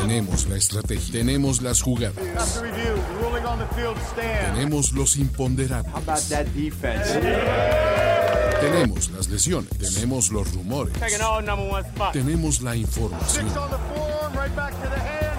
Tenemos la estrategia, tenemos las jugadas, tenemos los imponderables. Tenemos las lesiones, tenemos los rumores, tenemos la información,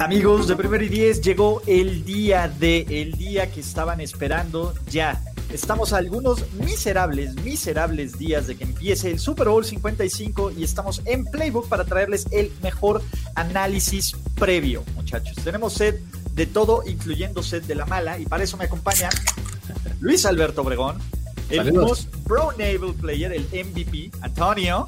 Amigos de Primero y Diez, llegó el día de, el día que estaban esperando ya. Estamos a algunos miserables, miserables días de que empiece el Super Bowl 55 y estamos en Playbook para traerles el mejor análisis previo, muchachos. Tenemos set de todo, incluyendo set de la mala, y para eso me acompaña Luis Alberto Obregón, el most Pro Naval Player, el MVP, Antonio,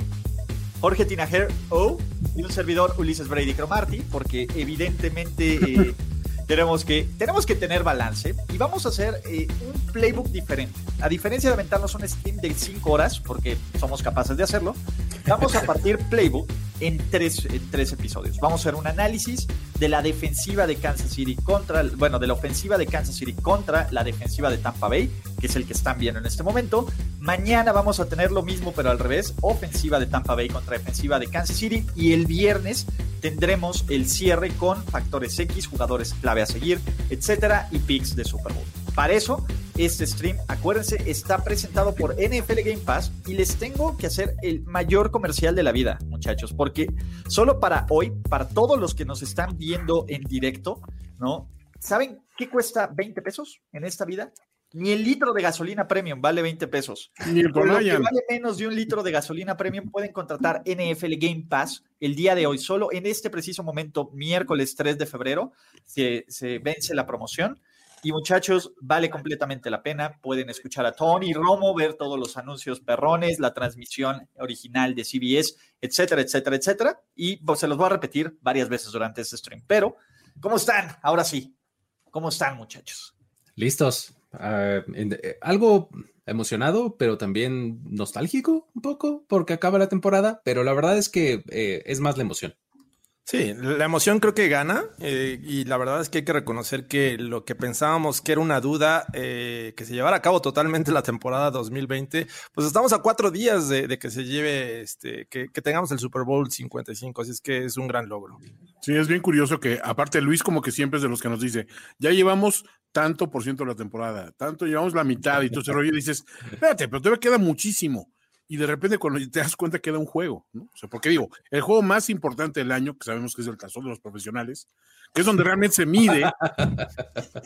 Jorge Tinajer O y un servidor Ulises Brady Cromarty, porque evidentemente eh, tenemos, que, tenemos que tener balance y vamos a hacer eh, un playbook diferente. A diferencia de aventarnos un stream de 5 horas, porque somos capaces de hacerlo, vamos a partir playbook en tres, en tres episodios. Vamos a hacer un análisis de la defensiva de Kansas City contra, bueno, de la ofensiva de Kansas City contra la defensiva de Tampa Bay, que es el que están viendo en este momento. Mañana vamos a tener lo mismo, pero al revés, ofensiva de Tampa Bay contra defensiva de Kansas City. Y el viernes tendremos el cierre con factores X, jugadores clave a seguir, etcétera, y picks de Super Bowl. Para eso, este stream, acuérdense, está presentado por NFL Game Pass y les tengo que hacer el mayor comercial de la vida, muchachos, porque solo para hoy, para todos los que nos están viendo en directo, ¿no? ¿Saben qué cuesta 20 pesos en esta vida? Ni el litro de gasolina premium vale 20 pesos. Ni el Por lo que vale menos de un litro de gasolina premium pueden contratar NFL Game Pass el día de hoy. Solo en este preciso momento, miércoles 3 de febrero, se, se vence la promoción. Y muchachos, vale completamente la pena. Pueden escuchar a Tony Romo, ver todos los anuncios perrones, la transmisión original de CBS, etcétera, etcétera, etcétera. Y pues, se los voy a repetir varias veces durante este stream. Pero, ¿cómo están? Ahora sí. ¿Cómo están, muchachos? Listos. Eh, algo emocionado, pero también nostálgico un poco, porque acaba la temporada, pero la verdad es que eh, es más la emoción. Sí, la emoción creo que gana eh, y la verdad es que hay que reconocer que lo que pensábamos que era una duda eh, que se llevara a cabo totalmente la temporada 2020, pues estamos a cuatro días de, que se lleve, este, que, que tengamos el Super Bowl 55, así es que es un gran logro. Sí, es bien curioso que, aparte, Luis, como que siempre es de los que nos dice, ya llevamos tanto por ciento de la temporada, tanto llevamos la mitad y todo ese rollo, y dices, espérate, pero todavía queda muchísimo. Y de repente, cuando te das cuenta, queda un juego, ¿no? O sea, porque digo, el juego más importante del año, que sabemos que es el tazón de los profesionales, que es donde realmente se mide,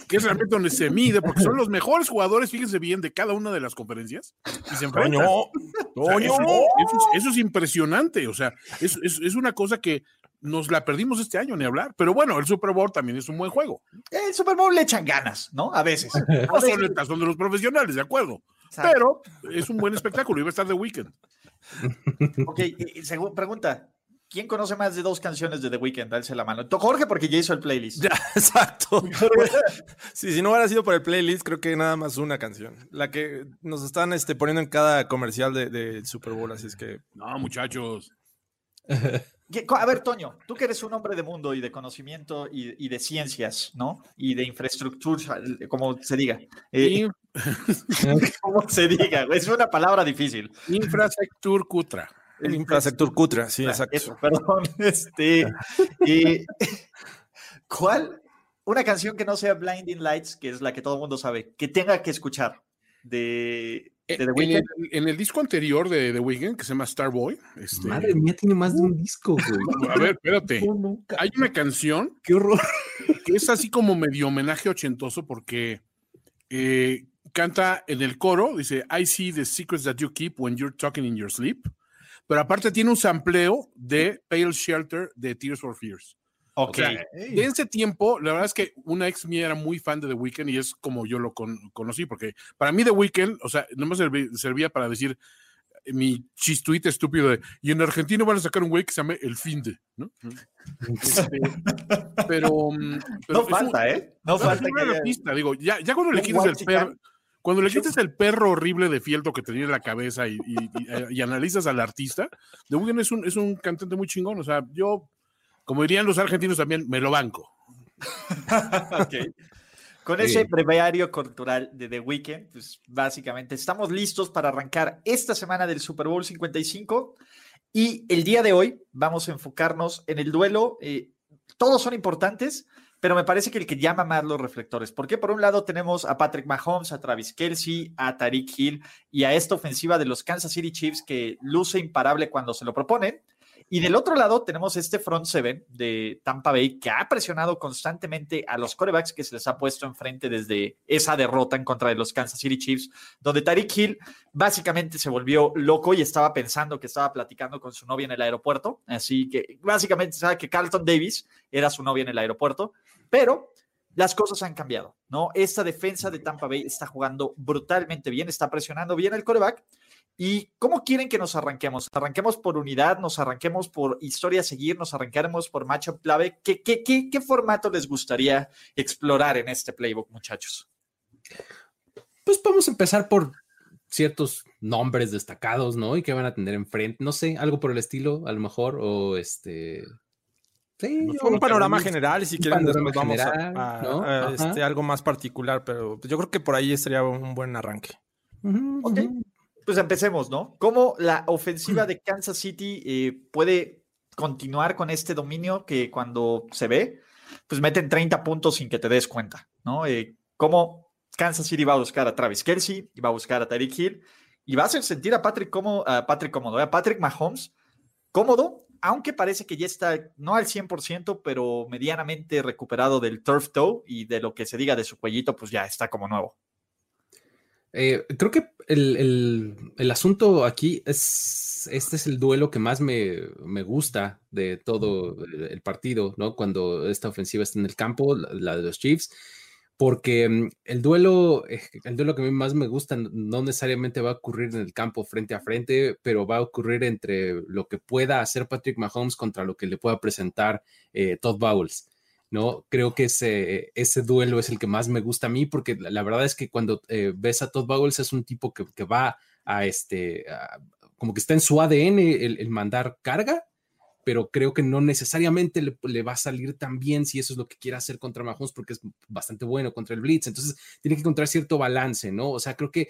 que es realmente donde se mide, porque son los mejores jugadores, fíjense bien, de cada una de las conferencias, y se enfrentan. Toño, O sea, eso, eso es, eso es impresionante, o sea, es, es- es una cosa que nos la perdimos este año, ni hablar. Pero bueno, el Super Bowl también es un buen juego. El Super Bowl le echan ganas, ¿no? A veces. No son el tazón de los profesionales, de acuerdo. Exacto. Pero es un buen espectáculo. Iba a estar de weekend. Ok, y- y segu- pregunta. ¿Quién conoce más de dos canciones de The Weeknd? Alce la mano. To- Jorge, porque ya hizo el playlist. Ya, exacto. Sí, si no hubiera sido por el playlist, creo que nada más una canción. La que nos están este, poniendo en cada comercial del de Super Bowl, así es que No, muchachos. ¿Qué- co- A ver, Toño, tú que eres un hombre de mundo y de conocimiento y, y de ciencias, ¿no? Y de infraestructura, como se diga. Eh, como se diga, es una palabra difícil. Infrastructure Cutra. el infrastructura cutra, sí, exacto. Eso, perdón. Este, eh, ¿Cuál? Una canción que no sea Blinding Lights, que es la que todo el mundo sabe, que tenga que escuchar de, de The En Weeknd. el, en el disco anterior de The Weeknd, que se llama Starboy, este, Madre mía, tiene más de un disco, güey. a ver, espérate. No, nunca. Hay una canción Qué horror. que es así como medio homenaje ochentoso porque eh, canta en el coro, dice, I see the secrets that you keep when you're talking in your sleep. Pero aparte tiene un sampleo de Pale Shelter de Tears for Fears. Ok. O sea, de ese tiempo, la verdad es que una ex mía era muy fan de The Weeknd y es como yo lo con- conocí, porque para mí The Weeknd, o sea, no me serví- servía para decir, mi chistuit estúpido de, y en Argentina van a sacar un güey que se llame El Finde, ¿no? Este, pero, mm, pero No es un- falta, ¿eh? No no, es falta un que gran haya- artista, digo, ya, ya cuando le quitas el perro, cuando le quitas el perro horrible de fieltro que tenía en la cabeza y, y- y- eh, y analizas al artista, The Weeknd es un, es un cantante muy chingón, o sea, yo, como dirían los argentinos también, me lo banco. Con ese breviario cultural de The Weeknd, pues básicamente estamos listos para arrancar esta semana del Super Bowl 55 y el día de hoy vamos a enfocarnos en el duelo. eh, todos son importantes, pero me parece que el que llama más los reflectores, porque por un lado tenemos a Patrick Mahomes, a Travis Kelsey, a Tariq Hill y a esta ofensiva de los Kansas City Chiefs que luce imparable cuando se lo proponen. Y del otro lado tenemos este front seven de Tampa Bay que ha presionado constantemente a los corebacks que se les ha puesto enfrente desde esa derrota en contra de los Kansas City Chiefs, donde Tariq Hill básicamente se volvió loco y estaba pensando que estaba platicando con su novia en el aeropuerto. Así que básicamente sabe que Carlton Davis era su novia en el aeropuerto, pero las cosas han cambiado, ¿no? Esta defensa de Tampa Bay está jugando brutalmente bien, está presionando bien el coreback. ¿Y cómo quieren que nos arranquemos? ¿Arranquemos por unidad? ¿Nos arranquemos por historia a seguir? ¿Nos arranquemos por matchup clave? ¿Qué, qué, qué, qué formato les gustaría explorar en este playbook, muchachos? Pues vamos a empezar por ciertos nombres destacados, ¿no? Y que van a tener enfrente, no sé, algo por el estilo, a lo mejor, o este. Sí, No, Un panorama vez general y si quieren después panorama vamos a- general, a, ¿no? a, este, algo más particular, pero yo creo que por ahí estaría un buen arranque. Ujú, Ok. ujú. Pues empecemos, ¿no? ¿Cómo la ofensiva de Kansas City eh, puede continuar con este dominio que cuando se ve, pues meten 30 puntos sin que te des cuenta, ¿no? Eh, ¿Cómo Kansas City va a buscar a Travis Kelsey y va a buscar a Tyreek Hill y va a hacer sentir a Patrick, como, a Patrick cómodo, a Patrick Mahomes cómodo, aunque parece que ya está no al 100%, pero medianamente recuperado del turf toe y de lo que se diga de su cuellito, pues ya está como nuevo. Eh, creo que el, el- el asunto aquí es, este es el duelo que más me, me gusta de todo el, partido, ¿no? Cuando esta ofensiva está en el campo, la, la de los Chiefs, porque mm, el duelo, eh, el duelo que a mí más me gusta no necesariamente va a ocurrir en el campo frente a frente, pero va a ocurrir entre lo que pueda hacer Patrick Mahomes contra lo que le pueda presentar eh, Todd Bowles. ¿No? Creo que ese, ese duelo es el que más me gusta a mí, porque la, verdad es que cuando eh, ves a Todd Bowles es un tipo que, que va a este, como que está en su ADN el, el mandar carga, pero creo que no necesariamente le, le va a salir tan bien si eso es lo que quiere hacer contra Mahomes, porque es bastante bueno contra el Blitz. Entonces, tiene que encontrar cierto balance, ¿no? O sea, creo que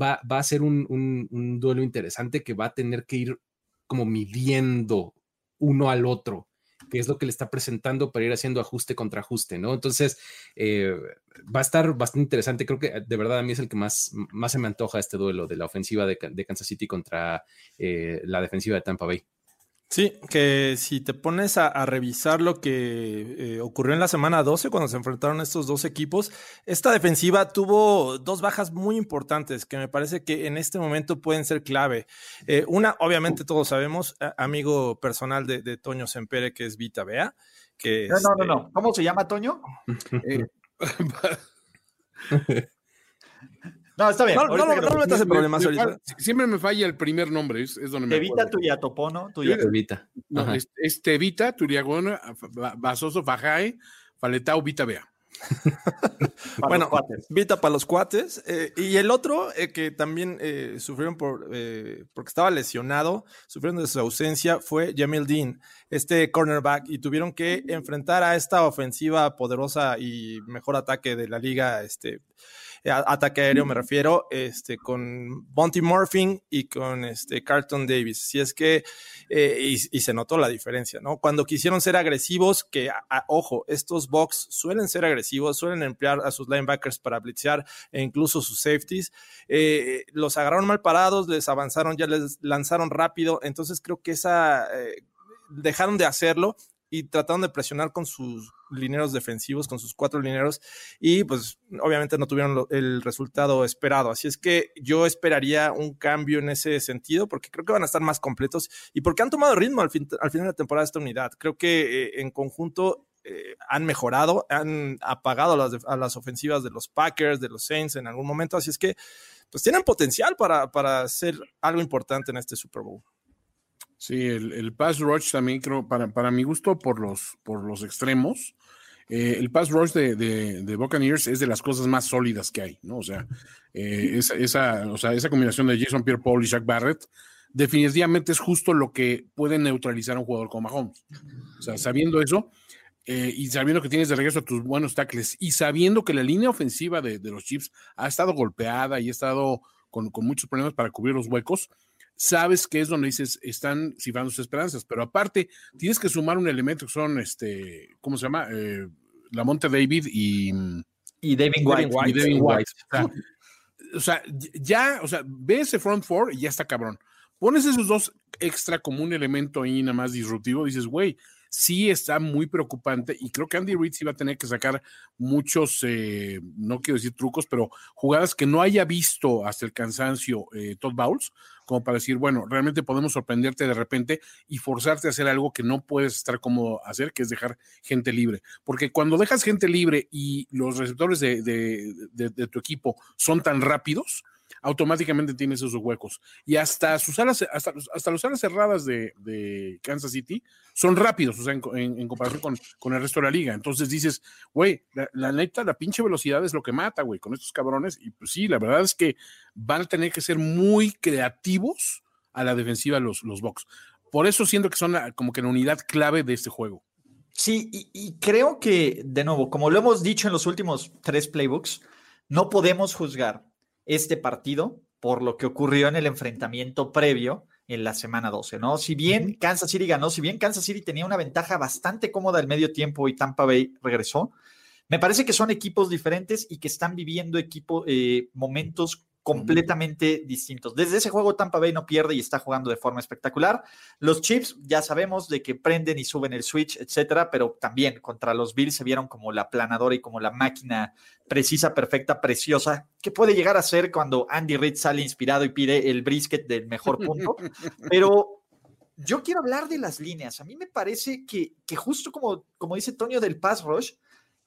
va, va a ser un, un- un duelo interesante que va a tener que ir como midiendo uno al otro, que es lo que le está presentando para ir haciendo ajuste contra ajuste, ¿no? Entonces, eh, va a estar bastante interesante. Creo que de verdad a mí es el que más, más se me antoja este duelo de la ofensiva de, Kansas City contra eh, la defensiva de Tampa Bay. Sí, que si te pones a, a revisar lo que eh, ocurrió en la semana 12 cuando se enfrentaron estos dos equipos, esta defensiva tuvo dos bajas muy importantes que me parece que en este momento pueden ser clave. Eh, una, obviamente todos sabemos, a- amigo personal de, de Toño Sempere, que es Vita Bea, que No, no, no, este, no. ¿Cómo se llama, Toño? Eh, No, está bien. No, no, me metas en problemas me ahorita. siempre me falla el primer nombre, es, es donde me Evita acuerdo. tu yatopono, tu Sí, yato- Evita. No, es, es Tevita, Turiagona, Basoso, Fajae, Faletao, Vita Bea. bueno. Vita para los cuates. eh, y el otro eh, que también eh, sufrieron por, eh, porque estaba lesionado, sufrieron de su ausencia, fue Jamil Dean, este cornerback, y tuvieron que enfrentar a esta ofensiva poderosa y mejor ataque de la liga, este a- ataque aéreo me refiero, este, con Bonty Morphing y con este Carlton Davis. Si es que, eh, y, y se notó la diferencia, ¿no? Cuando quisieron ser agresivos, que, a- a- ojo, estos box suelen ser agresivos, suelen emplear a sus linebackers para blitzear e incluso sus safeties, eh, los agarraron mal parados, les avanzaron, ya les lanzaron rápido, entonces creo que esa, eh, dejaron de hacerlo y trataron de presionar con sus lineros defensivos, con sus cuatro lineros, y pues obviamente no tuvieron lo- el resultado esperado. Así es que yo esperaría un cambio en ese sentido, porque creo que van a estar más completos y porque han tomado ritmo al, fin, al final de la temporada esta unidad. Creo que eh, en conjunto eh, han mejorado, han apagado las, a las ofensivas de los Packers, de los Saints en algún momento. Así es que pues tienen potencial para, para ser algo importante en este Super Bowl. Sí, el, el pass rush también creo, para, para mi gusto, por los, por los extremos, eh, el pass rush de, de, de, Buccaneers es de las cosas más sólidas que hay, ¿no? O sea, eh, esa, esa, o sea, esa combinación de Jason Pierre Paul y Jack Barrett definitivamente es justo lo que puede neutralizar a un jugador como Mahomes. O sea, sabiendo eso eh, y sabiendo que tienes de regreso a tus buenos tackles y sabiendo que la línea ofensiva de, de los Chiefs ha estado golpeada y ha estado con, con, muchos problemas para cubrir los huecos, sabes que es donde dices, están cifrando sus esperanzas, pero aparte tienes que sumar un elemento que son, este, ¿cómo se llama? Eh, la Monte David y... Y David White. Y David White. O, sea, o sea, ya, o sea, ve ese front four y ya está cabrón. Pones esos dos extra como un elemento ahí nada más disruptivo, dices, güey, sí está muy preocupante y creo que Andy Reid sí va a tener que sacar muchos, eh, no quiero decir trucos, pero jugadas que no haya visto hasta el cansancio eh, Todd Bowles, como para decir, bueno, realmente podemos sorprenderte de repente y forzarte a hacer algo que no puedes estar cómodo hacer, que es dejar gente libre. Porque cuando dejas gente libre y los receptores de, de, de, de tu equipo son tan rápidos, automáticamente tienes esos huecos. Y hasta sus alas, hasta, hasta las alas cerradas de, de, Kansas City son rápidos, o sea, en, en, comparación con, con, el resto de la liga. Entonces dices, güey, la, neta, la pinche velocidad es lo que mata, güey, con estos cabrones. Y pues sí, la verdad es que van a tener que ser muy creativos a la defensiva los, los Bucks. Por eso siento que son como que la unidad clave de este juego. Sí, y creo que, de nuevo, como lo hemos dicho en los últimos tres playbooks, no podemos juzgar este partido por lo que ocurrió en el enfrentamiento previo en la semana 12, ¿no? Si bien Kansas City ganó, si bien Kansas City tenía una ventaja bastante cómoda al medio tiempo y Tampa Bay regresó, me parece que son equipos diferentes y que están viviendo equipo, eh, momentos completamente distintos. Desde ese juego Tampa Bay no pierde y está jugando de forma espectacular. Los Chiefs ya sabemos de que prenden y suben el switch, etcétera, pero también contra los Bills se vieron como la planadora y como la máquina precisa, perfecta, preciosa, que puede llegar a ser cuando Andy Reid sale inspirado y pide el brisket del mejor punto. Pero yo quiero hablar de las líneas. A mí me parece que, que justo como, como dice Tonio del Pass Rush,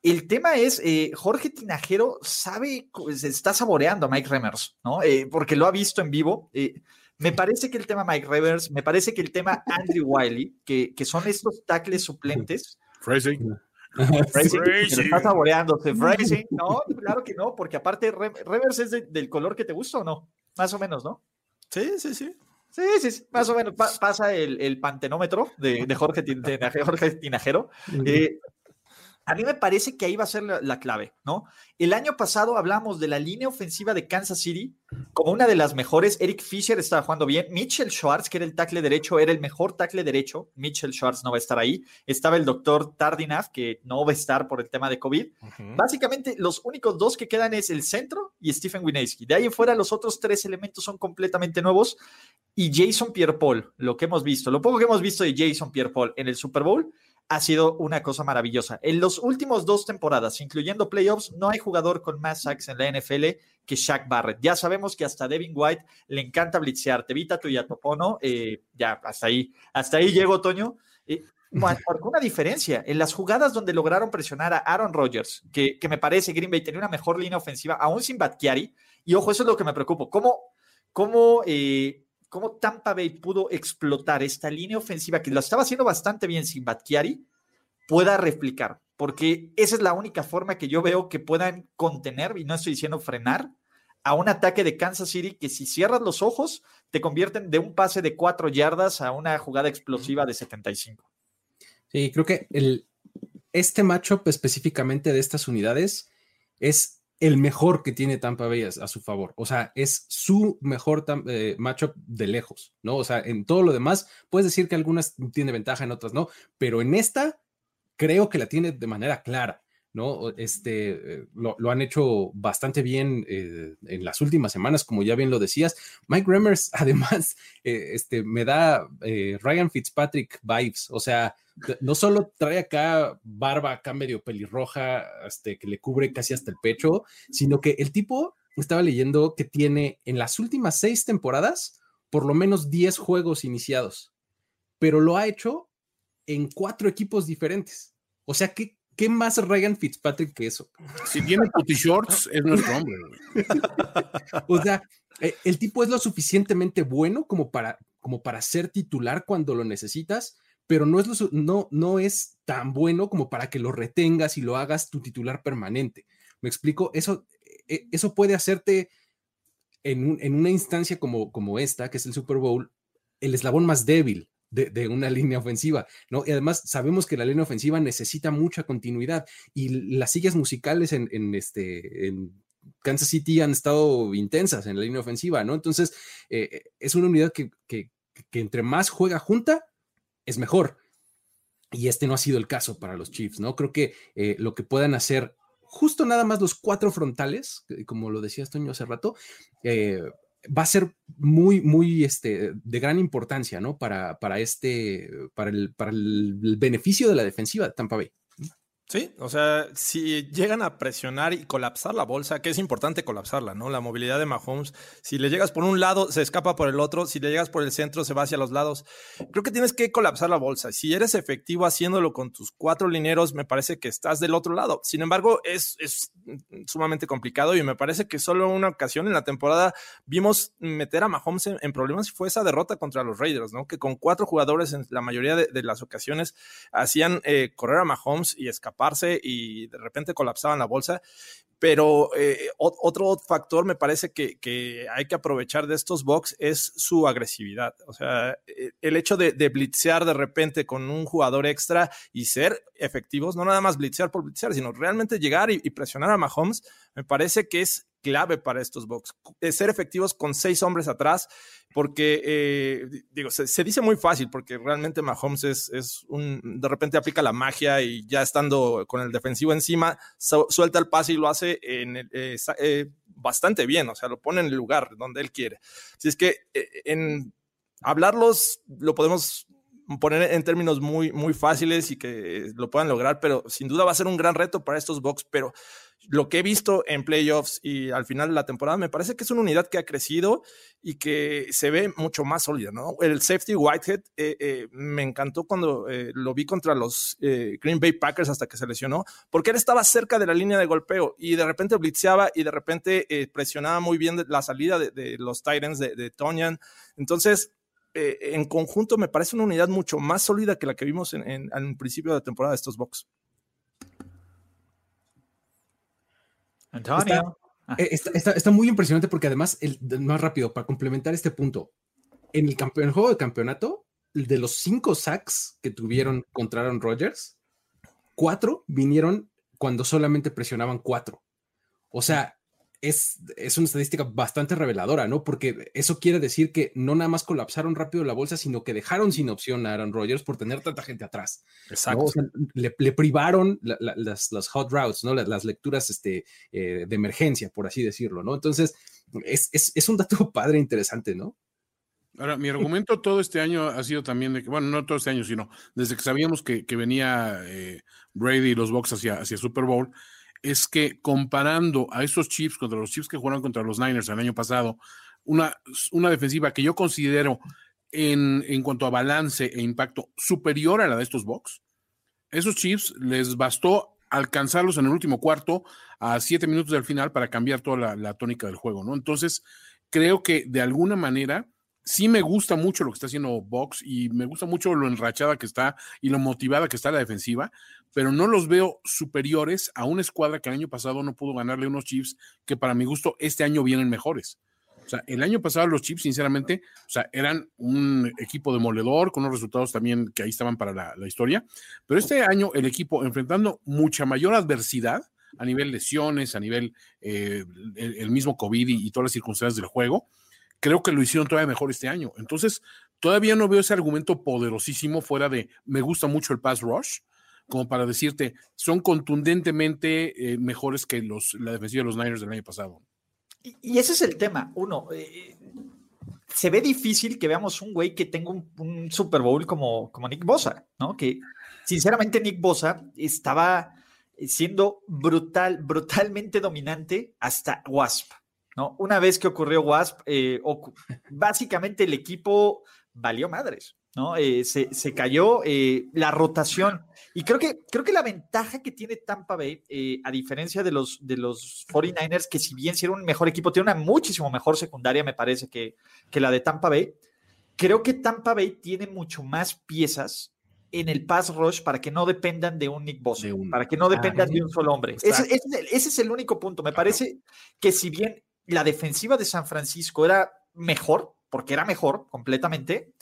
el tema es, eh, Jorge Tinajero sabe, se está saboreando a Mike Remers, ¿no? Eh, porque lo ha visto en vivo. Eh, me parece que el tema Mike Remers, me parece que el tema Andrew Wiley, que, que son estos tackles suplentes. Phrasing. Phrasing, está saboreándose. Phrasing, no, claro que no, porque aparte Remers es de, del color que te gusta o no, más o menos, ¿no? Sí, sí, sí. Sí, sí, sí, más o menos pa pasa el, el pantenómetro de, de, Jorge, de Jorge Tinajero. Eh, a mí me parece que ahí va a ser la, la, clave, ¿no? El año pasado hablamos de la línea ofensiva de Kansas City como una de las mejores. Eric Fisher estaba jugando bien. Mitchell Schwartz, que era el tackle derecho, era el mejor tackle derecho. Mitchell Schwartz no va a estar ahí. Estaba el doctor Tardinaf, que no va a estar por el tema de COVID. Uh -huh. Básicamente, los únicos dos que quedan es el centro y Stephen Wineski. De ahí en fuera, los otros tres elementos son completamente nuevos. Y Jason Pierre-Paul, lo que hemos visto, lo poco que hemos visto de Jason Pierre-Paul en el Super Bowl, ha sido una cosa maravillosa. En los últimos dos temporadas, incluyendo playoffs, no hay jugador con más sacks en la NFL que Shaq Barrett. Ya sabemos que hasta Devin White le encanta blitzear. Te evita tu Yatopono. Eh, ya, hasta ahí. Hasta ahí llegó, Toño. Eh, marcó una diferencia en las jugadas donde lograron presionar a Aaron Rodgers, que, que, me parece Green Bay tenía una mejor línea ofensiva, aún sin Batkiari. Y ojo, eso es lo que me preocupa. ¿Cómo, cómo eh, cómo Tampa Bay pudo explotar esta línea ofensiva que lo estaba haciendo bastante bien sin Batkiari, pueda replicar, porque esa es la única forma que yo veo que puedan contener, y no estoy diciendo frenar, a un ataque de Kansas City que si cierras los ojos, te convierten de un pase de cuatro yardas a una jugada explosiva de 75. Sí, creo que el, este matchup específicamente de estas unidades es el mejor que tiene Tampa Bay a, su favor. O sea, es su mejor eh, matchup de lejos, ¿no? O sea, en todo lo demás, puedes decir que algunas tiene ventaja, en otras no, pero en esta creo que la tiene de manera clara. ¿no? Este, lo, lo, han hecho bastante bien eh, en las últimas semanas, como ya bien lo decías. Mike Remmers, además, eh, este, me da eh, Ryan Fitzpatrick vibes, o sea, no solo trae acá barba acá medio pelirroja, este, que le cubre casi hasta el pecho, sino que el tipo, estaba leyendo que tiene en las últimas seis temporadas por lo menos 10 juegos iniciados, pero lo ha hecho en cuatro equipos diferentes. O sea, ¿qué, ¿qué más Ryan Fitzpatrick que eso? Si tiene puti shorts, es nuestro hombre. o sea, eh, el tipo es lo suficientemente bueno como para, como para ser titular cuando lo necesitas, pero no es, no, no es tan bueno como para que lo retengas y lo hagas tu titular permanente. ¿Me explico? Eso, eh, eso puede hacerte en, en, una instancia como, como esta, que es el Super Bowl, el eslabón más débil de, una línea ofensiva, ¿no? Y además sabemos que la línea ofensiva necesita mucha continuidad y las sillas musicales en, este, en Kansas City han estado intensas en la línea ofensiva, ¿no? Entonces, eh, es una unidad que, entre más juega junta, es mejor. Y este no ha sido el caso para los Chiefs, ¿no? Creo que eh, lo que puedan hacer justo nada más los cuatro frontales, como lo decía Toño hace rato, eh, va a ser muy, muy este, de gran importancia, ¿no? Para, para este, para el, para el beneficio de la defensiva de Tampa Bay. Sí, o sea, si llegan a presionar y colapsar la bolsa, que es importante colapsarla, ¿no? La movilidad de Mahomes, si le llegas por un lado, se escapa por el otro, si le llegas por el centro, se va hacia los lados. Creo que tienes que colapsar la bolsa. Si eres efectivo haciéndolo con tus cuatro lineros, me parece que estás del otro lado. Sin embargo, es, es sumamente complicado y me parece que solo una ocasión en la temporada vimos meter a Mahomes en, problemas y fue esa derrota contra los Raiders, ¿no? Que con cuatro jugadores en la mayoría de, las ocasiones hacían eh, correr a Mahomes y escapar y de repente colapsaban la bolsa. Pero eh, otro factor me parece que, hay que aprovechar de estos box es su agresividad. O sea, eh, el hecho de, blitzear de repente con un jugador extra y ser efectivos, no nada más blitzear por blitzear, sino realmente llegar y, y presionar a Mahomes, me parece que es clave para estos box. Ser efectivos con seis hombres atrás, porque, eh, digo, se, dice muy fácil, porque realmente Mahomes es, un, de repente aplica la magia y ya estando con el defensivo encima, suelta el pase y lo hace en, eh, eh, bastante bien, o sea, lo pone en el lugar donde él quiere. Si es que en hablarlos lo podemos poner en términos muy, muy fáciles y que lo puedan lograr, pero sin duda va a ser un gran reto para estos box, pero lo que he visto en playoffs y al final de la temporada, me parece que es una unidad que ha crecido y que se ve mucho más sólida, ¿no? El safety Whitehead eh, eh, me encantó cuando eh, lo vi contra los Green Bay Packers hasta que se lesionó, porque él estaba cerca de la línea de golpeo y de repente blitzeaba y de repente presionaba muy bien la salida de, los Titans de, de Tonyan. Entonces, en conjunto me parece una unidad mucho más sólida que la que vimos en, en, principio de la temporada de estos Bucks. Antonio. Eh, está, muy impresionante porque además, el, más rápido, para complementar este punto, en el, el juego de campeonato, de los cinco sacks que tuvieron contra Aaron Rodgers, cuatro vinieron cuando solamente presionaban cuatro. O sea, es, una estadística bastante reveladora, ¿no? Porque eso quiere decir que no nada más colapsaron rápido la bolsa, sino que dejaron sin opción a Aaron Rodgers por tener tanta gente atrás. Exacto. le, privaron las, hot routes, ¿no? Las, lecturas este, eh, de emergencia, por así decirlo, ¿no? Entonces, es, un dato padre interesante, ¿no? Ahora, mi argumento todo este año ha sido también de que, bueno, no todo este año, sino desde que sabíamos que, venía eh, Brady y los Bucks hacia, hacia Super Bowl, es que comparando a esos Chiefs contra los Chiefs que jugaron contra los Niners el año pasado, una, una defensiva que yo considero en, en, cuanto a balance e impacto superior a la de estos Bucks, esos Chiefs les bastó alcanzarlos en el último cuarto a siete minutos del final para cambiar toda la, la tónica del juego, ¿no? Entonces, creo que de alguna manera sí me gusta mucho lo que está haciendo Box y me gusta mucho lo enrachada que está y lo motivada que está la defensiva, pero no los veo superiores a una escuadra que el año pasado no pudo ganarle unos Chiefs que para mi gusto este año vienen mejores. O sea, el año pasado los Chiefs, sinceramente, o sea, eran un equipo demoledor con unos resultados también que ahí estaban para la, historia, pero este año el equipo enfrentando mucha mayor adversidad a nivel lesiones, a nivel eh, el, mismo COVID y todas las circunstancias del juego, creo que lo hicieron todavía mejor este año. Entonces, todavía no veo ese argumento poderosísimo fuera de me gusta mucho el pass rush, como para decirte, son contundentemente eh, mejores que la defensiva de los Niners del año pasado. Y, ese es el tema. Uno, eh, se ve difícil que veamos un güey que tenga un, Super Bowl como, como Nick Bosa, ¿no? Que sinceramente Nick Bosa estaba siendo brutal, brutalmente dominante hasta Wasp. ¿No? Una vez que ocurrió WASP, eh, básicamente el equipo valió madres, ¿no? Eh, se, se, cayó eh, la rotación. Y creo que, creo que la ventaja que tiene Tampa Bay, a diferencia de los, de los 49ers, que si bien era un mejor equipo, tiene una muchísimo mejor secundaria, me parece, que, que la de Tampa Bay. Creo que Tampa Bay tiene mucho más piezas en el pass rush para que no dependan de un Nick Bosa, para que no dependan de un solo hombre. Ese, ese, es el único punto. Me parece que si bien la defensiva de San Francisco era mejor, porque era mejor completamente,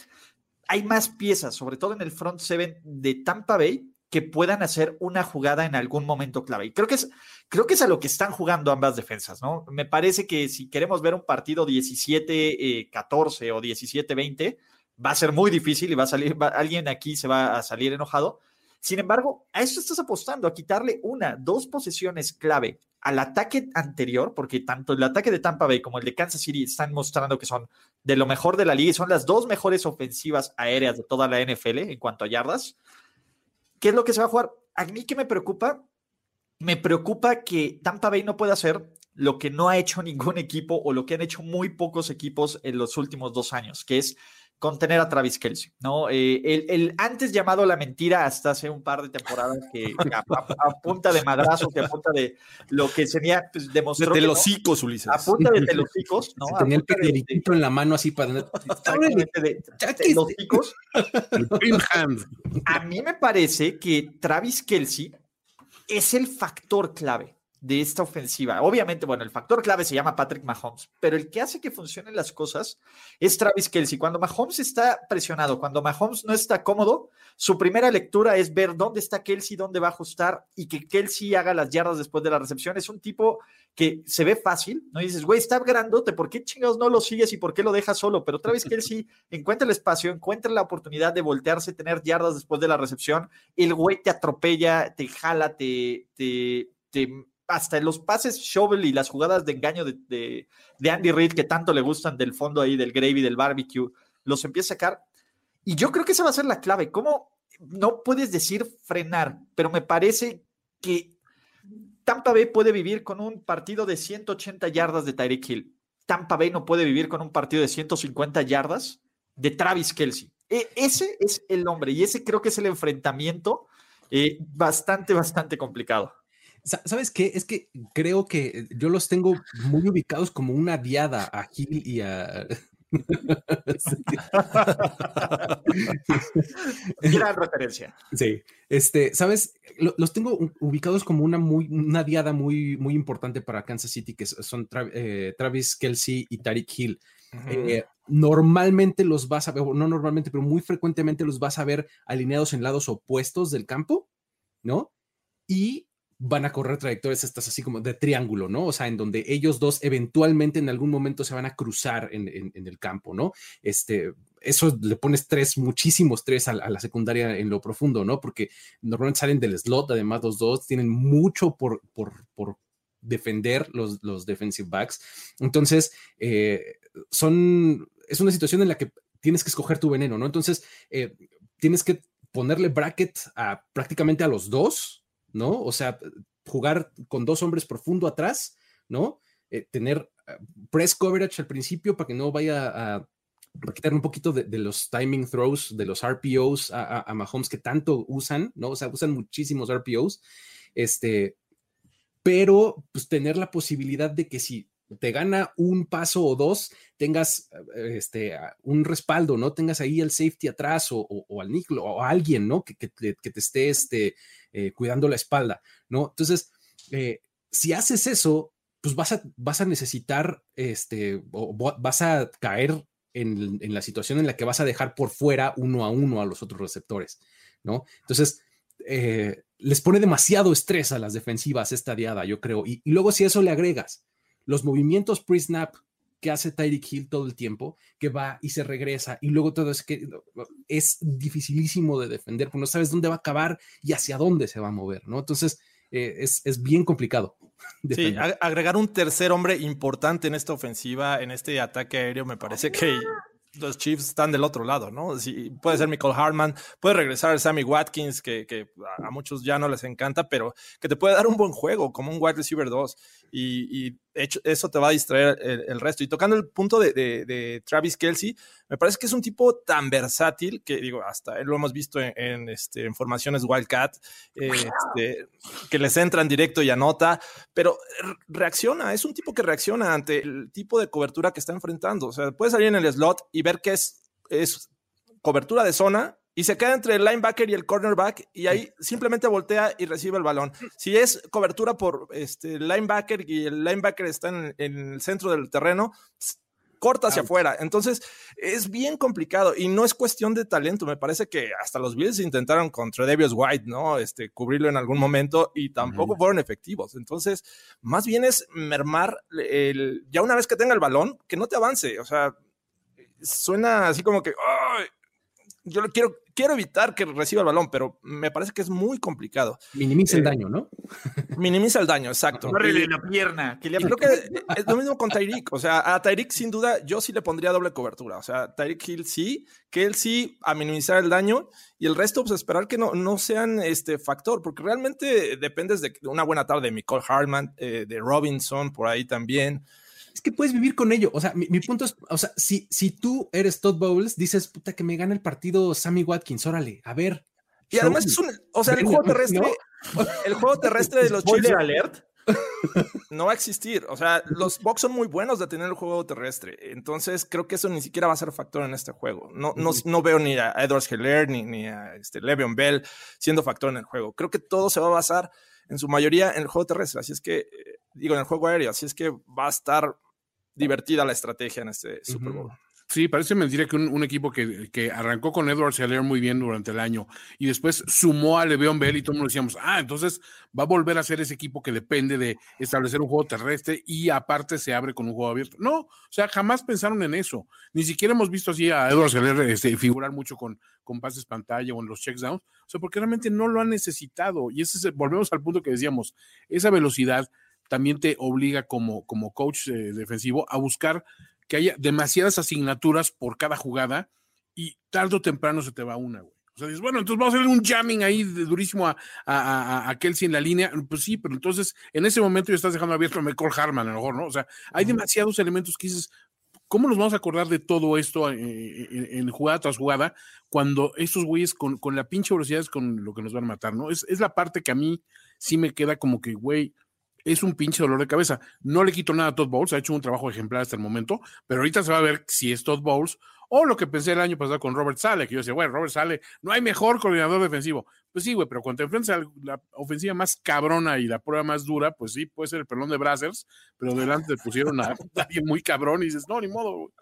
hay más piezas, sobre todo en el front seven de Tampa Bay, que puedan hacer una jugada en algún momento clave. Y creo que es, creo que es a lo que están jugando ambas defensas, ¿no? Me parece que si queremos ver un partido 17-14 eh, o 17-20, va a ser muy difícil y va a salir, alguien aquí se va a salir enojado. Sin embargo, a eso estás apostando, a quitarle una, dos posesiones clave al ataque anterior, porque tanto el ataque de Tampa Bay como el de Kansas City están mostrando que son de lo mejor de la liga y son las dos mejores ofensivas aéreas de toda la NFL en cuanto a yardas. ¿Qué es lo que se va a jugar? A mí que me preocupa, me preocupa que Tampa Bay no pueda hacer lo que no ha hecho ningún equipo o lo que han hecho muy pocos equipos en los últimos dos años, que es contener a Travis Kelsey, ¿no? Eh, el, antes llamado la mentira hasta hace un par de temporadas que a, punta de madrazos y a punta de lo que sería, pues demostró. De telocicos, Ulises. A punta de telocicos, ¿no? tenía el periodito en la mano así para... Exactamente, de telocicos. a mí me parece que Travis Kelsey es el factor clave de esta ofensiva. Obviamente, bueno, el factor clave se llama Patrick Mahomes, pero el que hace que funcionen las cosas es Travis Kelsey. Cuando Mahomes está presionado, cuando Mahomes no está cómodo, su primera lectura es ver dónde está Kelsey, dónde va a ajustar y que Kelsey haga las yardas después de la recepción. Es un tipo que se ve fácil, ¿no? Y dices, güey, está grandote, ¿por qué chingados no lo sigues y por qué lo dejas solo? Pero Travis Kelsey encuentra el espacio, encuentra la oportunidad de voltearse, tener yardas después de la recepción. El güey te atropella, te jala, te, te, te hasta los pases shovel y las jugadas de engaño de, Andy Reid que tanto le gustan del fondo ahí del gravy, del barbecue, los empieza a sacar. Y yo creo que esa va a ser la clave. ¿Cómo no puedes decir frenar? Pero me parece que Tampa Bay puede vivir con un partido de 180 yardas de Tyreek Hill. Tampa Bay no puede vivir con un partido de 150 yardas de Travis Kelsey. E, ese es el nombre y ese creo que es el enfrentamiento eh, bastante, bastante complicado. ¿Sabes qué? Es que creo que yo los tengo muy ubicados como una diada a Gil y a. Gran referencia. Sí, este, sabes, los tengo ubicados como una muy, una diada muy, muy importante para Kansas City, que son eh, Travis Kelsey y Tariq Hill. Eh, normalmente los vas a ver, no normalmente, pero muy frecuentemente los vas a ver alineados en lados opuestos del campo, ¿no? Y van a correr trayectorias estas así como de triángulo, ¿no? O sea, en donde ellos dos eventualmente en algún momento se van a cruzar en, el campo, ¿no? Este, eso le pones tres, muchísimos tres a, la secundaria en lo profundo, ¿no? Porque normalmente salen del slot, además los dos tienen mucho por, por, defender los, los defensive backs. Entonces, eh, son, es una situación en la que tienes que escoger tu veneno, ¿no? Entonces, eh, tienes que ponerle bracket a prácticamente a los dos, ¿no? O sea, jugar con dos hombres profundo atrás, ¿no? Eh, tener eh, press coverage al principio para que no vaya a, quitar un poquito de, los timing throws, de los RPOs a, a, Mahomes que tanto usan, ¿no? O sea, usan muchísimos RPOs, este, pero pues tener la posibilidad de que si te gana un paso o dos, tengas eh, este, un respaldo, ¿no? Tengas ahí el safety atrás o, al Nick o alguien, ¿no? Que, que, te esté este, eh, cuidando la espalda, ¿no? Entonces, eh, si haces eso, pues vas a, vas a necesitar, este, o vas a caer en, la situación en la que vas a dejar por fuera uno a uno a los otros receptores, ¿no? Entonces, les pone demasiado estrés a las defensivas esta diada, yo creo. y luego si eso le agregas los movimientos pre-snap que hace Tyreek Hill todo el tiempo, que va y se regresa, y luego todo es que es dificilísimo de defender, porque no sabes dónde va a acabar y hacia dónde se va a mover, ¿no? Entonces, eh, es, es, bien complicado. Sí, agregar un tercer hombre importante en esta ofensiva, en este ataque aéreo, me parece que los Chiefs están del otro lado, ¿no? Si, puede ser Michael Hartman, puede regresar Sammy Watkins, que, que, a muchos ya no les encanta, pero que te puede dar un buen juego, como un wide receiver 2. Y, y eso te va a distraer el, resto. Y tocando el punto de, Travis Kelsey, me parece que es un tipo tan versátil que, digo, hasta lo hemos visto en, este, en formaciones Wildcat, este, que les entra en directo y anota, pero reacciona, es un tipo que reacciona ante el tipo de cobertura que está enfrentando. O sea, puede salir en el slot y ver que es, es cobertura de zona y se queda entre el linebacker y el cornerback y ahí simplemente voltea y recibe el balón. Si es cobertura por este linebacker y el linebacker está en, el centro del terreno, corta hacia afuera. Entonces es bien complicado y no es cuestión de talento. Me parece que hasta los Bills intentaron contra Devious White, ¿no? Este, cubrirlo en algún momento y tampoco fueron efectivos. Entonces, más bien es mermar el, ya una vez que tenga el balón, que no te avance. O sea, suena así como que, yo quiero, quiero evitar que reciba el balón, pero me parece que es muy complicado. Minimiza el eh, daño, ¿no? Minimiza el daño, exacto. Córrele la pierna. Que creo que es lo mismo con Tyreek. O sea, a Tyreek sin duda yo sí le pondría doble cobertura. O sea, Tyreek Hill sí, que él sí a minimizar el daño y el resto pues esperar que no, no sean este factor, porque realmente dependes de una buena tarde de Nicole Hartman, eh, de Robinson por ahí también es que puedes vivir con ello. O sea, mi, punto es, o sea, si, si tú eres Todd Bowles, dices, puta, que me gana el partido Sammy Watkins, órale, a ver. Y además es un, o sea, el juego terrestre, el juego terrestre de los Chiefs alert? no va a existir. O sea, los Bucks son muy buenos de tener el juego terrestre. Entonces, creo que eso ni siquiera va a ser factor en este juego. No, no, no veo ni a Edwards Heller ni, ni a este, Le'Veon Bell siendo factor en el juego. Creo que todo se va a basar en su mayoría en el juego terrestre. Así es que eh, digo, en el juego aéreo. Así es que va a estar divertida la estrategia en este Super Bowl. Sí, parece mentira que un, equipo que, que, arrancó con Edwards Heller muy bien durante el año y después sumó a Le'Veon Bell y todos nos decíamos, ah, entonces va a volver a ser ese equipo que depende de establecer un juego terrestre y aparte se abre con un juego abierto. No, o sea, jamás pensaron en eso. Ni siquiera hemos visto así a Edwards Heller este, figurar mucho con, con pases pantalla o en los checkdowns, o sea, porque realmente no lo han necesitado. Y ese es, volvemos al punto que decíamos, esa velocidad también te obliga como, como coach eh, defensivo a buscar que haya demasiadas asignaturas por cada jugada y tarde o temprano se te va una, güey. O sea, dices, bueno, entonces vamos a hacer un jamming ahí durísimo a, a, a, Kelsey en la línea. Pues sí, pero entonces en ese momento ya estás dejando abierto a Michael Harman, a lo mejor, ¿no? O sea, hay demasiados elementos que dices, ¿cómo nos vamos a acordar de todo esto eh, en, jugada tras jugada cuando estos güeyes con, con, la pinche velocidad es con lo que nos van a matar, ¿no? Es, es la parte que a mí sí me queda como que, güey, es un pinche dolor de cabeza. No le quito nada a Todd Bowles, ha hecho un trabajo ejemplar hasta el momento, pero ahorita se va a ver si es Todd Bowles o lo que pensé el año pasado con Robert Sale, que yo decía, bueno, Robert Sale, no hay mejor coordinador defensivo. Pues sí, güey, pero cuando te enfrentas a la ofensiva más cabrona y la prueba más dura, pues sí, puede ser el pelón de Brazzers, pero delante te pusieron a, alguien muy cabrón y dices, no, ni modo,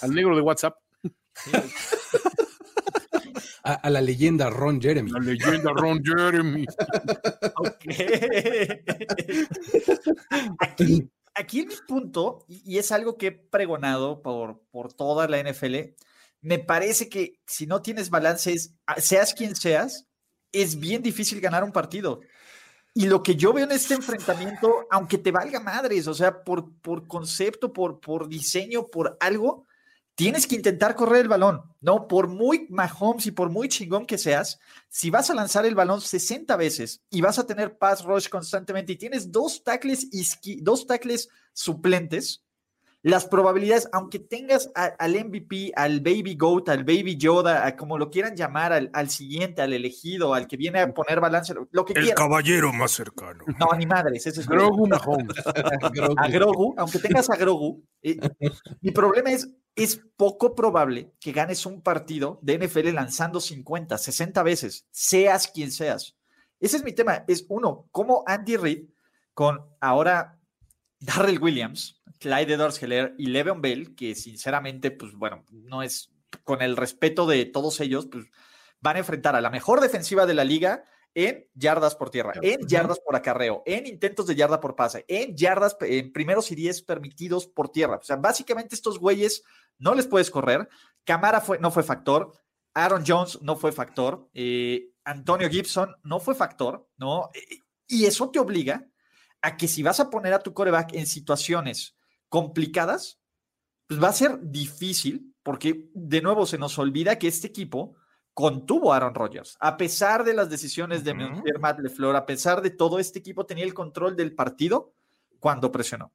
al negro de WhatsApp. A, la leyenda Ron Jeremy. La leyenda Ron Jeremy. aquí, aquí en mi punto, y es algo que he pregonado por, por toda la NFL, me parece que si no tienes balances, seas quien seas, es bien difícil ganar un partido. Y lo que yo veo en este enfrentamiento, aunque te valga madres, o sea, por, por concepto, por, por diseño, por algo, tienes que intentar correr el balón, ¿no? Por muy Mahomes y por muy chingón que seas, si vas a lanzar el balón 60 veces y vas a tener pass rush constantemente y tienes dos tackles, dos tackles suplentes, las probabilidades, aunque tengas al MVP, al Baby Goat, al Baby Yoda, a como lo quieran llamar, al, siguiente, al elegido, al que viene a poner balance, lo que El caballero más cercano. No, ni madres, ese es Grogu Mahomes. a Grogu, aunque tengas a Grogu. Eh, mi problema es, es poco probable que ganes un partido de NFL lanzando 50, 60 veces, seas quien seas. Ese es mi tema. Es uno, cómo Andy Reid, con ahora Darrell Williams, Clyde edwards y Le'Veon Bell, que sinceramente, pues bueno, no es con el respeto de todos ellos, pues van a enfrentar a la mejor defensiva de la liga en yardas por tierra, en yardas por acarreo, en intentos de yarda por pase, en yardas, en primeros y diez permitidos por tierra. O sea, básicamente estos güeyes no les puedes correr. Camara fue, no fue factor. Aaron Jones no fue factor. Eh, Antonio Gibson no fue factor, ¿no? Y eso te obliga a que si vas a poner a tu coreback en situaciones complicadas, pues va a ser difícil, porque de nuevo se nos olvida que este equipo contuvo a Aaron Rodgers. A pesar de las decisiones de Matt LeFleur, a pesar de todo, este equipo tenía el control del partido cuando presionó.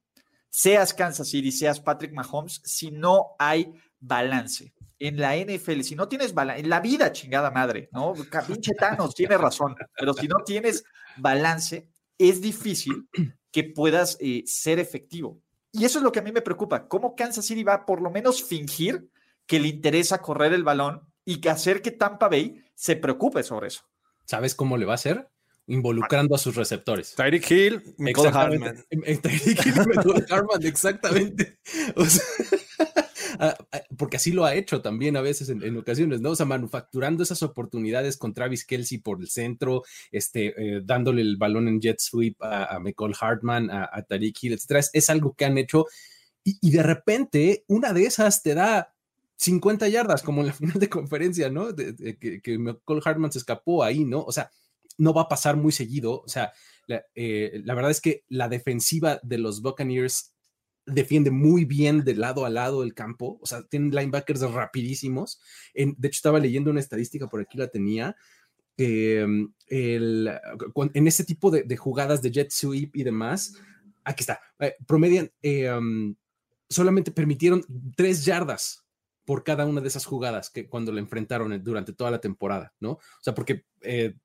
seas Kansas City, seas Patrick Mahomes, si no hay balance en la NFL, si no tienes balance, en la vida, chingada madre, ¿no? Pinche Thanos tiene razón, pero si no tienes balance, es difícil que puedas eh, ser efectivo. Y eso es lo que a mí me preocupa, cómo Kansas City va a por lo menos fingir que le interesa correr el balón y que hacer que Tampa Bay se preocupe sobre eso. ¿Sabes cómo le va a hacer? Involucrando a sus receptores. Tyreek Hill, Michael Hartman. Tyreek Hill y Michael Hartman, exactamente. O sea, porque así lo ha hecho también a veces en, ocasiones, ¿no? O sea, manufacturando esas oportunidades con Travis Kelsey por el centro, este, eh, dándole el balón en jet sweep a, a Michael Hartman, a, a Tariq Hill, etc. Es, algo que han hecho y, de repente una de esas te da 50 yardas, como en la final de conferencia, ¿no? que, que Hartman se escapó ahí, ¿no? O sea, no va a pasar muy seguido. O sea, la, eh, la, verdad es que la defensiva de los Buccaneers defiende muy bien de lado a lado el campo, o sea, tienen linebackers rapidísimos. En, de hecho, estaba leyendo una estadística, por aquí la tenía, el, en ese tipo de, jugadas de jet sweep y demás, aquí está, eh, promedian, em, solamente permitieron tres yardas por cada una de esas jugadas que cuando la enfrentaron durante toda la temporada, ¿no? O sea, porque eh,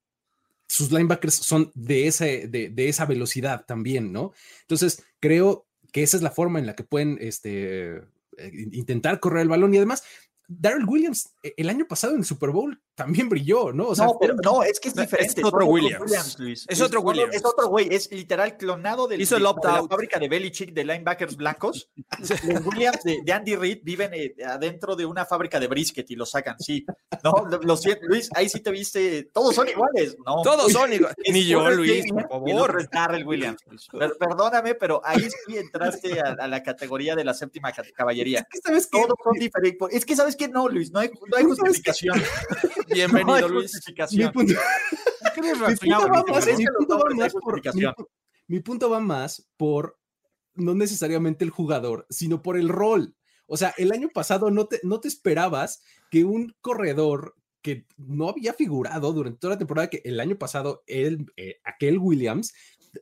sus linebackers son de, ese, de, de, esa velocidad también, ¿no? Entonces, creo que esa es la forma en la que pueden este, eh, intentar correr el balón y además Darrell Williams eh, el año pasado en el Super Bowl también brilló, ¿no? O sea, no, pero no, es que es diferente. Es otro Williams. Es otro Williams. Es otro güey, es literal clonado del, Hizo el de, la fábrica de Belichick de linebackers blancos. Los Williams de, Andy Reid viven eh, adentro de una fábrica de brisket y lo sacan, sí. No, lo, siento, Luis, ahí sí te viste, todos son iguales, ¿no? Todos son iguales. Ni yo, Luis, por favor. Es Darrell Williams. perdóname, pero ahí sí entraste a, la categoría de la séptima caballería. Es que sabes que todos son diferentes. Es que sabes que no, Luis, no hay, no hay justificación. Bienvenido, Luis. Mi punto va más por no necesariamente el jugador, sino por el rol. O sea, el año pasado no te, no te esperabas que un corredor que no había figurado durante toda la temporada, que el año pasado, el, eh, aquel Williams,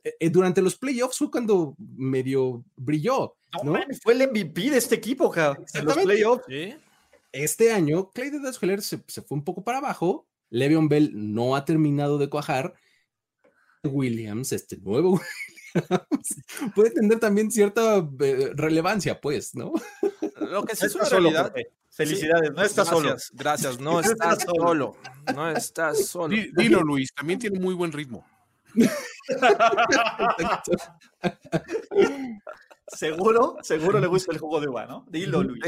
eh, durante los playoffs fue cuando medio brilló. No, fue el MVP de este equipo, en los playoffs. Este año, Clay de se, se fue un poco para abajo, Le'Veon Bell no ha terminado de cuajar. Williams, este nuevo Williams, puede tener también cierta eh, relevancia, pues, ¿no? Lo que sí es una realidad. Felicidades, no estás solo. Gracias, no estás solo. No estás solo. Dilo, Luis, también tiene muy buen ritmo. Seguro, seguro le gusta el jugo de uva, ¿no? Dilo, Luis.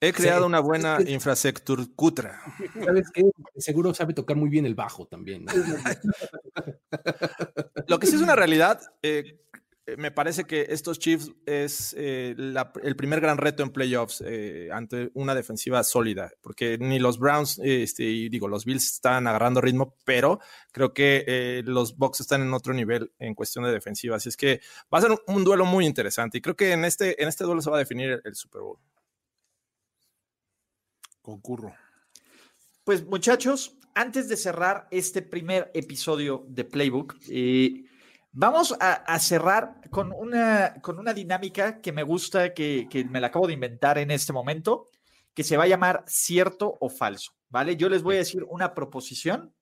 He, creado una buena infraestructura. ¿Sabes qué? Seguro sabe tocar muy bien el bajo también. Lo que sí es una realidad, eh, me parece que estos Chiefs es eh, el primer gran reto en playoffs eh, ante una defensiva sólida, porque ni los Browns, este, digo, los Bills están agarrando ritmo, pero creo que los Bucks están en otro nivel en cuestión de defensiva. Así es que va a ser un, duelo muy interesante y creo que en este, en este duelo se va a definir el, Super Bowl. Concurro. Pues muchachos, antes de cerrar este primer episodio de Playbook, eh, Vamos a, cerrar con una, con una dinámica que me gusta, que, me la acabo de inventar en este momento, que se va a llamar cierto o falso, ¿vale? Yo les voy a decir una proposición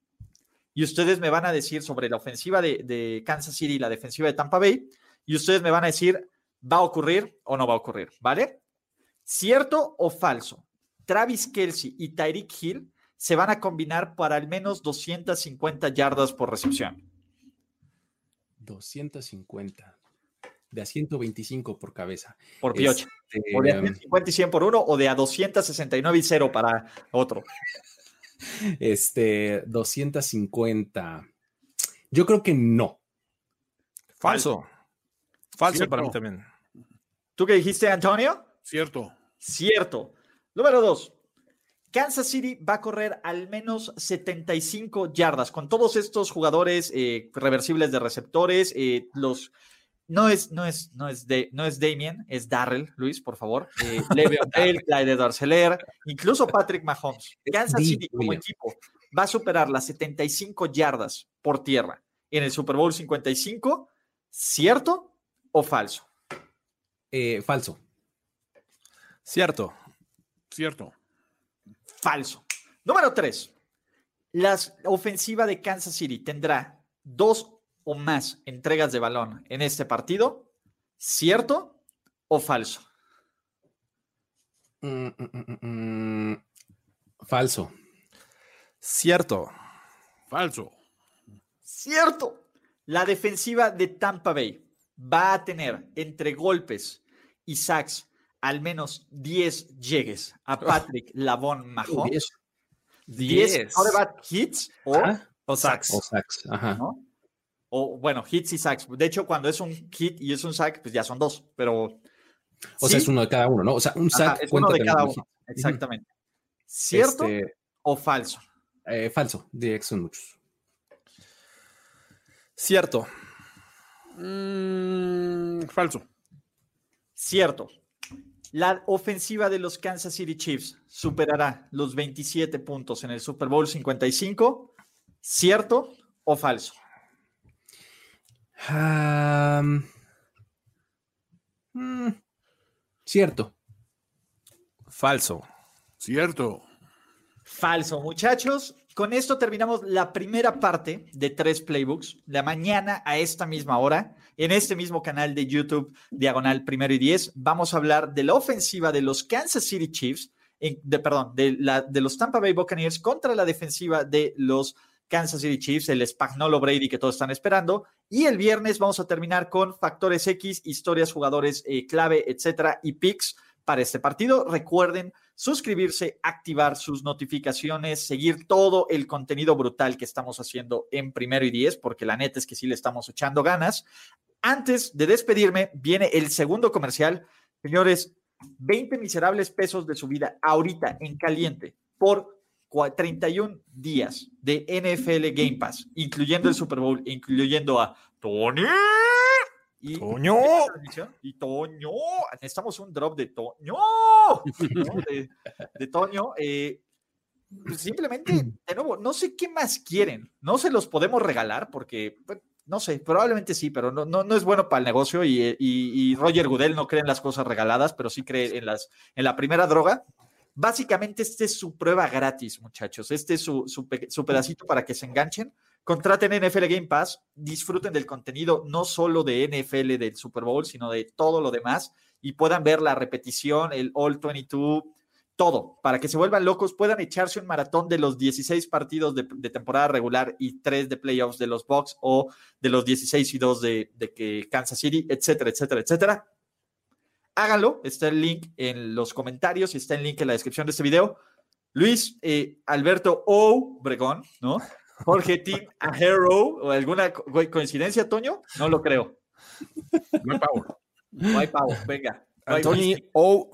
y ustedes me van a decir sobre la ofensiva de, de Kansas City y la defensiva de Tampa Bay y ustedes me van a decir, ¿va a ocurrir o no va a ocurrir? ¿Vale? ¿Cierto o falso? Travis Kelsey y Tyreek Hill se van a combinar para al menos 250 yardas por recepción. 250. De a 125 por cabeza. Por piocha. Este, o de a 150 y 100 por uno, o de a 269 y 0 para otro. Este, 250. Yo creo que no. Falso. Falso para mí también. ¿Tú qué dijiste, Antonio? Cierto. Cierto. Número dos. Kansas City va a correr al menos 75 yardas con todos estos jugadores eh, reversibles de receptores. Eh, los no es, no es, no es, de, no es Damien, es Darrell, Luis, por favor. Eh, Le'Veon Bell, Clyde Darceler, incluso Patrick Mahomes. Kansas City como equipo va a superar las 75 yardas por tierra en el Super Bowl 55. ¿Cierto o falso? Eh, falso. Cierto. Cierto. Falso. Número 3. La ofensiva de Kansas City tendrá dos o más entregas de balón en este partido. ¿Cierto o falso? Mm, mm, mm, falso. Cierto. Falso. Cierto. La defensiva de Tampa Bay va a tener entre golpes y sacks al menos 10 llegues a Patrick Lavon Mahomes. 10 hits o, o sacks. O sacks, ajá. ¿no? O bueno, hits y sacks. De hecho, cuando es un hit y es un sack, pues ya son dos, pero. O sea, es uno de cada uno, ¿no? O sea, un sack Ajá, es cuenta uno de cada uno. hit. Exactamente. ¿Cierto Este, o falso? eh, falso. DX son muchos. Cierto. Mm, falso. Cierto. La ofensiva de los Kansas City Chiefs superará los 27 puntos en el Super Bowl 55. ¿Cierto o falso? Mm, cierto. Falso. Cierto. Falso, muchachos. Con esto terminamos la primera parte de tres playbooks. La mañana a esta misma hora, en este mismo canal de YouTube, Diagonal Primero y Diez, vamos a hablar de la ofensiva de los Kansas City Chiefs, de, perdón, de, la, los Tampa Bay Buccaneers contra la defensiva de los Kansas City Chiefs, el Spagnolo Brady que todos están esperando. Y el viernes vamos a terminar con factores X, historias, jugadores eh, clave, etcétera, y picks para este partido. Recuerden suscribirse, activar sus notificaciones, seguir todo el contenido brutal que estamos haciendo en primero y diez, porque la neta es que sí le estamos echando ganas. Antes de despedirme, viene el segundo comercial. Señores, 20 miserables pesos de su vida ahorita en caliente por cua- 31 días de NFL Game Pass, incluyendo el Super Bowl, incluyendo a Tony y Toño. y Toño, necesitamos un drop de Toño, ¿no? de, de Toño. eh, pues simplemente, de nuevo, no sé qué más quieren. No se los podemos regalar porque, no sé, probablemente sí, pero no, no, no es bueno para el negocio y, y- y Roger Goodell no cree en las cosas regaladas, pero sí cree en, las, en la primera droga. Básicamente, este es su prueba gratis, muchachos. Este es su, su su pedacito para que se enganchen. Contraten NFL Game Pass, disfruten del contenido no solo de NFL del Super Bowl, sino de todo lo demás y puedan ver la repetición, el All 22, todo, para que se vuelvan locos, puedan echarse un maratón de los 16 partidos de, temporada regular y 3 de playoffs de los Bucks o de los 16 y 2 de, de que Kansas City, etcétera, etcétera, etcétera. Háganlo, está el link en los comentarios y está el link en la descripción de este video. Luis eh, Alberto O. Bregón, ¿no? Jorge Tim Ahero, o alguna co- coincidencia, Toño, no lo creo. No hay power. No hay pavo, venga. No Anthony. O.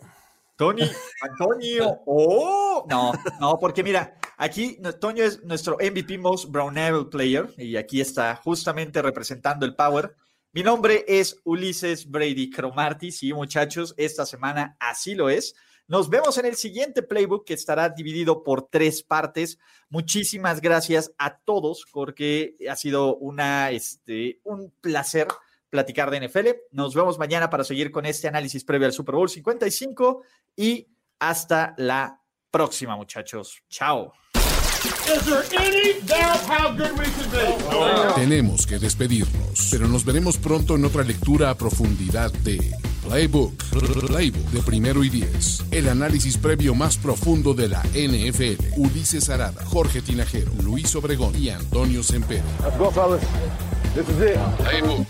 Tony, Antonio, oh, no, no, porque mira, aquí Toño es nuestro MVP Most Brownable Player y aquí está justamente representando el Power. Mi nombre es Ulises Brady Cromarty, sí, muchachos, esta semana así lo es. Nos vemos en el siguiente playbook que estará dividido por tres partes. Muchísimas gracias a todos porque ha sido una, este, un placer platicar de NFL. Nos vemos mañana para seguir con este análisis previo al Super Bowl 55 y hasta la próxima, muchachos. Chao. Tenemos que despedirnos, pero nos veremos pronto en otra lectura a profundidad de Playbook. Playbook de primero y diez. El análisis previo más profundo de la NFL. Ulises Arada, Jorge Tinajero, Luis Obregón y Antonio Sempero. Let's go, fellas. This is it. Playbook.